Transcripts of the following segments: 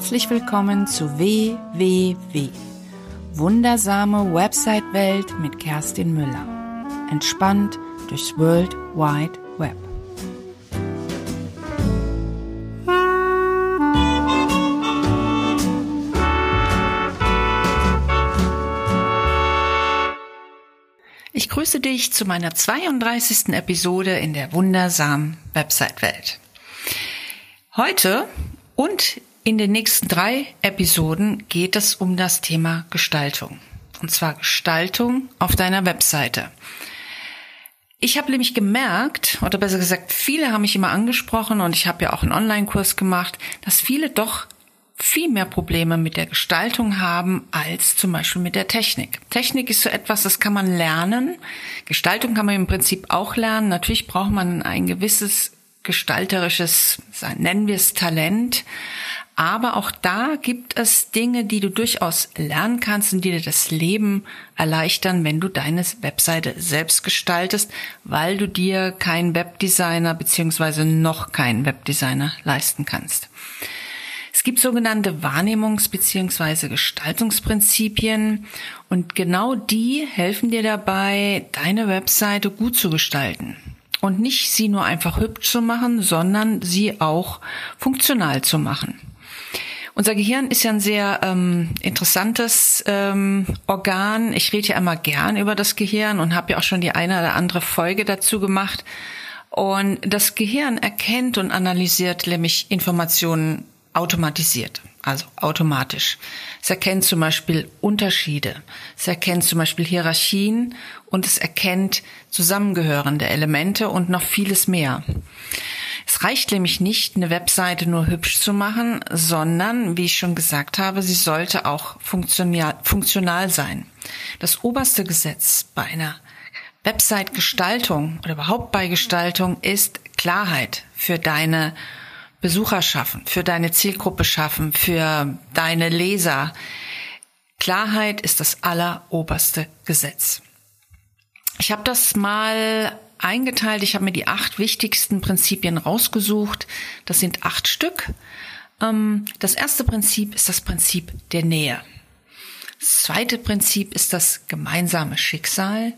Herzlich willkommen zu WWW. Wundersame Website-Welt mit Kerstin Müller. Entspannt durchs World Wide Web. Ich grüße dich zu meiner 32. Episode in der wundersamen Website-Welt. Heute und in den nächsten drei Episoden geht es um das Thema Gestaltung. Und zwar Gestaltung auf deiner Webseite. Ich habe nämlich gemerkt, oder besser gesagt, viele haben mich immer angesprochen und ich habe ja auch einen Online-Kurs gemacht, dass viele doch viel mehr Probleme mit der Gestaltung haben als zum Beispiel mit der Technik. Technik ist so etwas, das kann man lernen. Gestaltung kann man im Prinzip auch lernen. Natürlich braucht man ein gewisses gestalterisches, nennen wir es Talent. Aber auch da gibt es Dinge, die du durchaus lernen kannst und die dir das Leben erleichtern, wenn du deine Webseite selbst gestaltest, weil du dir keinen Webdesigner beziehungsweise noch keinen Webdesigner leisten kannst. Es gibt sogenannte Wahrnehmungs- beziehungsweise Gestaltungsprinzipien und genau die helfen dir dabei, deine Webseite gut zu gestalten. Und nicht sie nur einfach hübsch zu machen, sondern sie auch funktional zu machen. Unser Gehirn ist ja ein sehr ähm, interessantes ähm, Organ. Ich rede ja immer gern über das Gehirn und habe ja auch schon die eine oder andere Folge dazu gemacht. Und das Gehirn erkennt und analysiert nämlich Informationen automatisiert, also automatisch. Es erkennt zum Beispiel Unterschiede, es erkennt zum Beispiel Hierarchien und es erkennt zusammengehörende Elemente und noch vieles mehr. Reicht nämlich nicht, eine Webseite nur hübsch zu machen, sondern, wie ich schon gesagt habe, sie sollte auch funktional, funktional sein. Das oberste Gesetz bei einer Website-Gestaltung oder überhaupt bei Gestaltung ist Klarheit für deine Besucher schaffen, für deine Zielgruppe schaffen, für deine Leser. Klarheit ist das alleroberste Gesetz. Ich habe das mal eingeteilt. Ich habe mir die acht wichtigsten Prinzipien rausgesucht. Das sind acht Stück. Ähm, das erste Prinzip ist das Prinzip der Nähe. Das zweite Prinzip ist das gemeinsame Schicksal.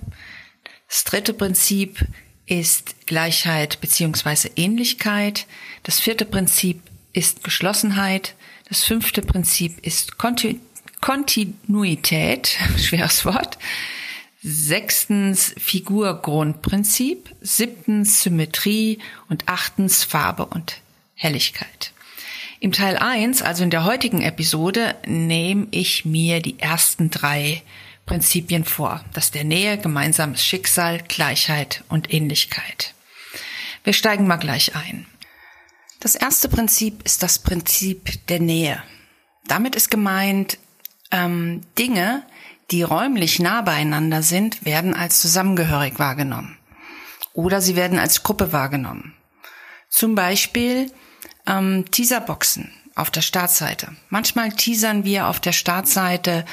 Das dritte Prinzip ist Gleichheit beziehungsweise Ähnlichkeit. Das vierte Prinzip ist Geschlossenheit. Das fünfte Prinzip ist Kontinuität, schweres Wort. Sechstens Figurgrundprinzip, siebtens Symmetrie und achtens Farbe und Helligkeit. Im Teil 1, also in der heutigen Episode, nehme ich mir die ersten drei Prinzipien vor. Das der Nähe, gemeinsames Schicksal, Gleichheit und Ähnlichkeit. Wir steigen mal gleich ein. Das erste Prinzip ist das Prinzip der Nähe. Damit ist gemeint, ähm, Dinge, die räumlich nah beieinander sind, werden als zusammengehörig wahrgenommen. Oder sie werden als Gruppe wahrgenommen. Zum Beispiel ähm, Teaserboxen auf der Startseite. Manchmal teasern wir auf der Startseite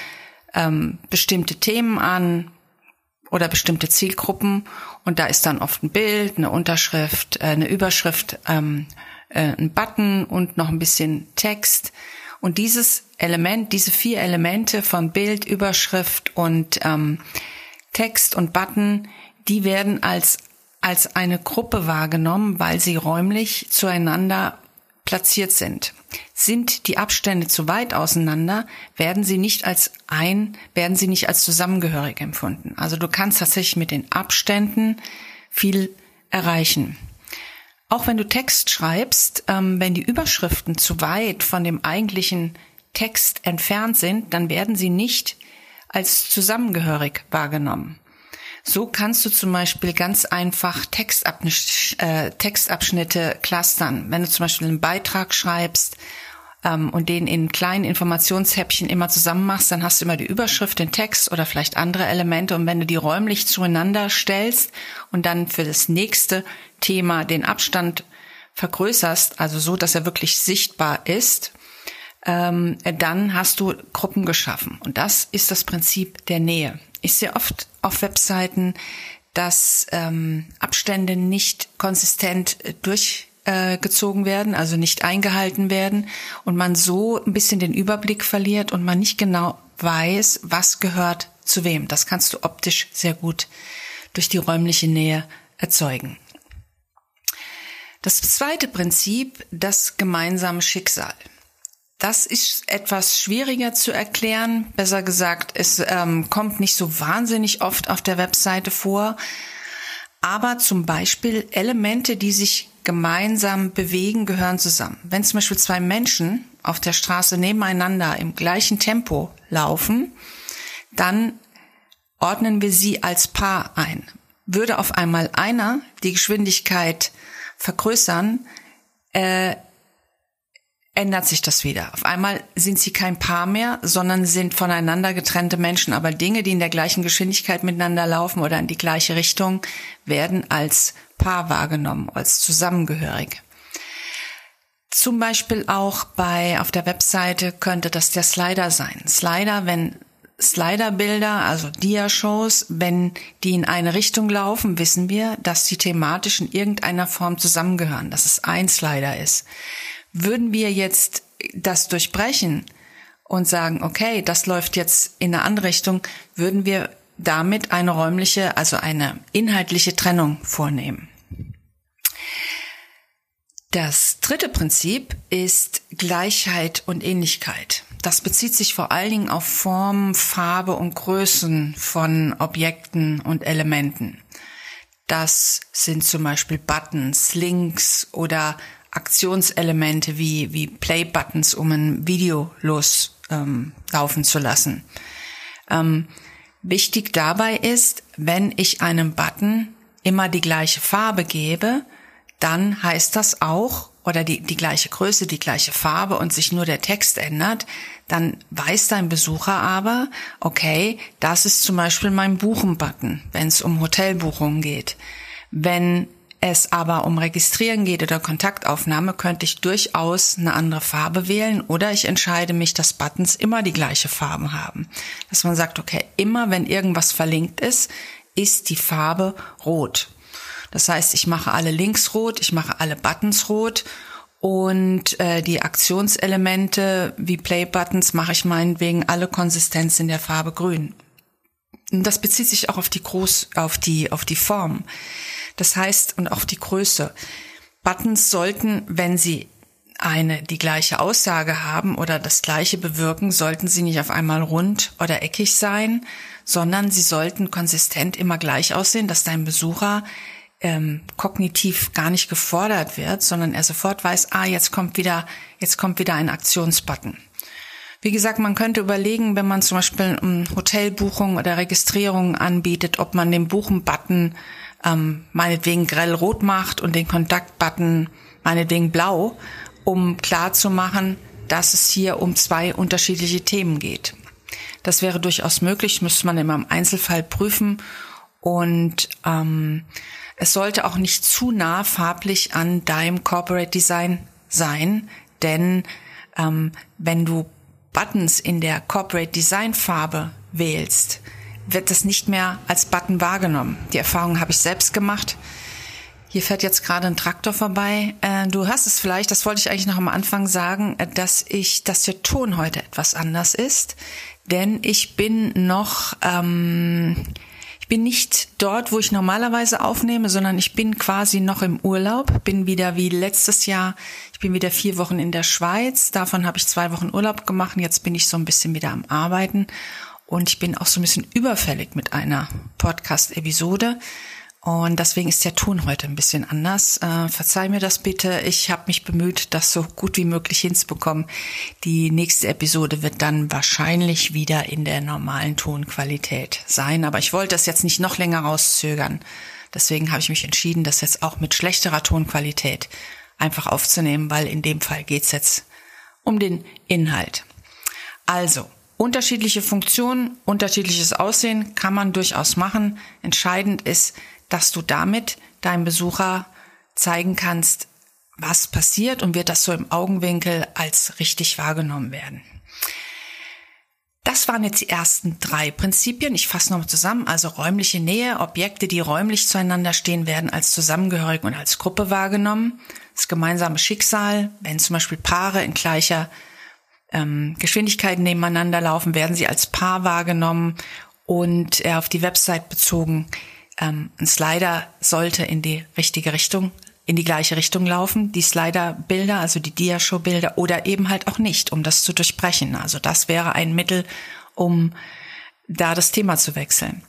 ähm, bestimmte Themen an oder bestimmte Zielgruppen und da ist dann oft ein Bild, eine Unterschrift, äh, eine Überschrift, ähm, äh, ein Button und noch ein bisschen Text. Und dieses Element, diese vier Elemente von Bild, Überschrift und ähm, Text und Button, die werden als als eine Gruppe wahrgenommen, weil sie räumlich zueinander platziert sind. Sind die Abstände zu weit auseinander, werden sie nicht als ein, werden sie nicht als zusammengehörig empfunden. Also du kannst tatsächlich mit den Abständen viel erreichen. Auch wenn du Text schreibst, ähm, wenn die Überschriften zu weit von dem eigentlichen Text entfernt sind, dann werden sie nicht als zusammengehörig wahrgenommen. So kannst du zum Beispiel ganz einfach Textabschnitte, äh, Textabschnitte clustern. Wenn du zum Beispiel einen Beitrag schreibst ähm, und den in kleinen Informationshäppchen immer zusammen machst, dann hast du immer die Überschrift, den Text oder vielleicht andere Elemente. Und wenn du die räumlich zueinander stellst und dann für das nächste Thema den Abstand vergrößerst, also so, dass er wirklich sichtbar ist, ähm, dann hast du Gruppen geschaffen. Und das ist das Prinzip der Nähe. Ich sehe oft auf Webseiten, dass ähm, Abstände nicht konsistent durch äh, gezogen werden, also nicht eingehalten werden und man so ein bisschen den Überblick verliert und man nicht genau weiß, was gehört zu wem. Das kannst du optisch sehr gut durch die räumliche Nähe erzeugen. Das zweite Prinzip, das gemeinsame Schicksal. Das ist etwas schwieriger zu erklären. Besser gesagt, es ähm, kommt nicht so wahnsinnig oft auf der Webseite vor. Aber zum Beispiel Elemente, die sich gemeinsam bewegen, gehören zusammen. Wenn zum Beispiel zwei Menschen auf der Straße nebeneinander im gleichen Tempo laufen, dann ordnen wir sie als Paar ein. Würde auf einmal einer die Geschwindigkeit vergrößern, äh, ändert sich das wieder. Auf einmal sind sie kein Paar mehr, sondern sind voneinander getrennte Menschen. Aber Dinge, die in der gleichen Geschwindigkeit miteinander laufen oder in die gleiche Richtung, werden als Paar wahrgenommen, als zusammengehörig. Zum Beispiel auch bei, auf der Webseite könnte das der Slider sein. Slider, wenn Sliderbilder, also Dia-Shows, wenn die in eine Richtung laufen, wissen wir, dass sie thematisch in irgendeiner Form zusammengehören, dass es ein Slider ist. Würden wir jetzt das durchbrechen und sagen, okay, das läuft jetzt in eine andere Richtung, würden wir damit eine räumliche, also eine inhaltliche Trennung vornehmen. Das dritte Prinzip ist Gleichheit und Ähnlichkeit. Das bezieht sich vor allen Dingen auf Form, Farbe und Größen von Objekten und Elementen. Das sind zum Beispiel Buttons, Links oder Aktionselemente wie, wie Play-Buttons, um ein Video loslaufen ähm, zu lassen. Ähm, wichtig dabei ist, wenn ich einem Button immer die gleiche Farbe gebe, dann heißt das auch, oder die, die gleiche Größe, die gleiche Farbe und sich nur der Text ändert, dann weiß dein Besucher aber, okay, das ist zum Beispiel mein Buchen-Button, wenn es um Hotelbuchungen geht. Wenn es aber um Registrieren geht oder Kontaktaufnahme, könnte ich durchaus eine andere Farbe wählen oder ich entscheide mich, dass Buttons immer die gleiche Farbe haben. Dass man sagt, okay, immer wenn irgendwas verlinkt ist, ist die Farbe rot. Das heißt, ich mache alle Links rot, ich mache alle Buttons rot und äh, die Aktionselemente wie Play-Buttons mache ich meinetwegen alle Konsistenz in der Farbe grün. Und das bezieht sich auch auf die Groß, auf die, auf die Form. Das heißt, und auf die Größe. Buttons sollten, wenn sie eine die gleiche Aussage haben oder das gleiche bewirken, sollten sie nicht auf einmal rund oder eckig sein, sondern sie sollten konsistent immer gleich aussehen, dass dein Besucher ähm, kognitiv gar nicht gefordert wird, sondern er sofort weiß, ah, jetzt kommt wieder, jetzt kommt wieder ein Aktionsbutton. Wie gesagt, man könnte überlegen, wenn man zum Beispiel um Hotelbuchung oder Registrierung anbietet, ob man den Buchen-Button ähm, meinetwegen grell rot macht und den Kontaktbutton meinetwegen blau, um klar zu machen, dass es hier um zwei unterschiedliche Themen geht. Das wäre durchaus möglich, müsste man immer im Einzelfall prüfen und ähm, es sollte auch nicht zu nah farblich an deinem Corporate Design sein, denn ähm, wenn du Buttons in der Corporate Design Farbe wählst, wird das nicht mehr als Button wahrgenommen. Die Erfahrung habe ich selbst gemacht. Hier fährt jetzt gerade ein Traktor vorbei. Äh, du hast es vielleicht, das wollte ich eigentlich noch am Anfang sagen, äh, dass ich, dass der Ton heute etwas anders ist, denn ich bin noch, ähm, ich bin nicht dort, wo ich normalerweise aufnehme, sondern ich bin quasi noch im Urlaub, bin wieder wie letztes Jahr, ich bin wieder vier Wochen in der Schweiz, davon habe ich zwei Wochen Urlaub gemacht, jetzt bin ich so ein bisschen wieder am Arbeiten und ich bin auch so ein bisschen überfällig mit einer Podcast-Episode. Und deswegen ist der Ton heute ein bisschen anders. Äh, verzeih mir das bitte. Ich habe mich bemüht, das so gut wie möglich hinzubekommen. Die nächste Episode wird dann wahrscheinlich wieder in der normalen Tonqualität sein. Aber ich wollte das jetzt nicht noch länger rauszögern. Deswegen habe ich mich entschieden, das jetzt auch mit schlechterer Tonqualität einfach aufzunehmen, weil in dem Fall geht's jetzt um den Inhalt. Also, Unterschiedliche Funktionen, unterschiedliches Aussehen kann man durchaus machen. Entscheidend ist, dass du damit deinem Besucher zeigen kannst, was passiert und wird das so im Augenwinkel als richtig wahrgenommen werden. Das waren jetzt die ersten drei Prinzipien. Ich fasse nochmal zusammen. Also räumliche Nähe, Objekte, die räumlich zueinander stehen, werden als zusammengehörig und als Gruppe wahrgenommen. das gemeinsame Schicksal. Wenn zum Beispiel Paare in gleicher ähm, Geschwindigkeit nebeneinander laufen, werden sie als Paar wahrgenommen und äh, auf die Website bezogen. Ähm, ein Slider sollte in die richtige Richtung, in die gleiche Richtung laufen. Die Slider-Bilder, also die Diashow-Bilder oder eben halt auch nicht, um das zu durchbrechen. Also das wäre ein Mittel, um da das Thema zu wechseln.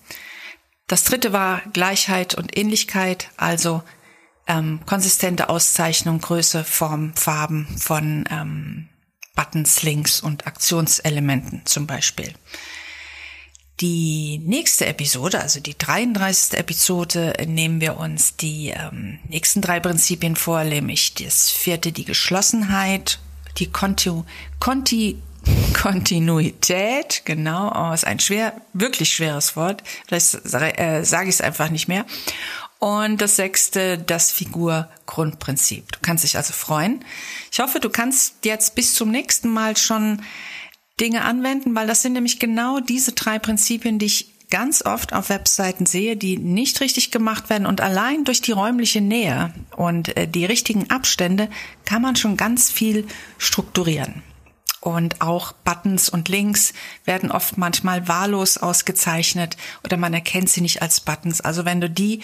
Das dritte war Gleichheit und Ähnlichkeit, also ähm, konsistente Auszeichnung, Größe, Form, Farben von ähm, Buttons, Links und Aktionselementen zum Beispiel. Die nächste Episode, also die 33. Episode, nehmen wir uns die ähm, nächsten drei Prinzipien vor, nämlich das vierte, die Geschlossenheit, die Konti, Konti, Kontinuität, genau, oh, ist ein schwer, wirklich schweres Wort, vielleicht äh, sage ich es einfach nicht mehr. Und das sechste, das Figurgrundprinzip. Du kannst dich also freuen. Ich hoffe, du kannst jetzt bis zum nächsten Mal schon Dinge anwenden, weil das sind nämlich genau diese drei Prinzipien, die ich ganz oft auf Webseiten sehe, die nicht richtig gemacht werden und allein durch die räumliche Nähe und äh, die richtigen Abstände kann man schon ganz viel strukturieren. Und auch Buttons und Links werden oft manchmal wahllos ausgezeichnet oder man erkennt sie nicht als Buttons. Also wenn du die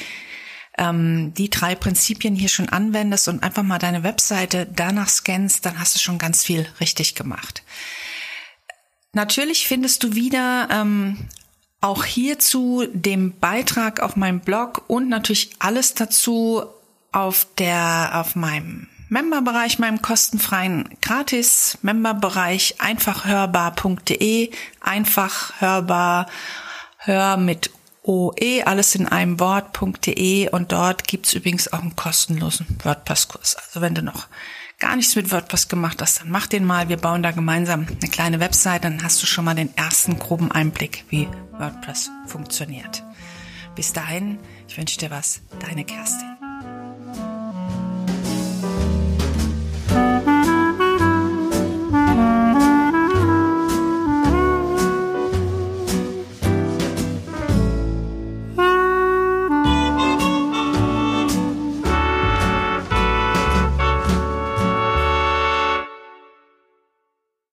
ähm, die drei Prinzipien hier schon anwendest und einfach mal deine Webseite danach scannst, dann hast du schon ganz viel richtig gemacht. Natürlich findest du wieder ähm, auch hierzu den Beitrag auf meinem Blog und natürlich alles dazu auf der auf meinem Memberbereich, meinem kostenfreien gratis Memberbereich einfachhörbar.de, einfach hörbar, hör mit OE, alles in einem Wort.de und dort gibt's übrigens auch einen kostenlosen WordPress-Kurs. Also wenn du noch gar nichts mit WordPress gemacht hast, dann mach den mal. Wir bauen da gemeinsam eine kleine Website, dann hast du schon mal den ersten groben Einblick, wie WordPress funktioniert. Bis dahin, ich wünsche dir was, deine Kerstin.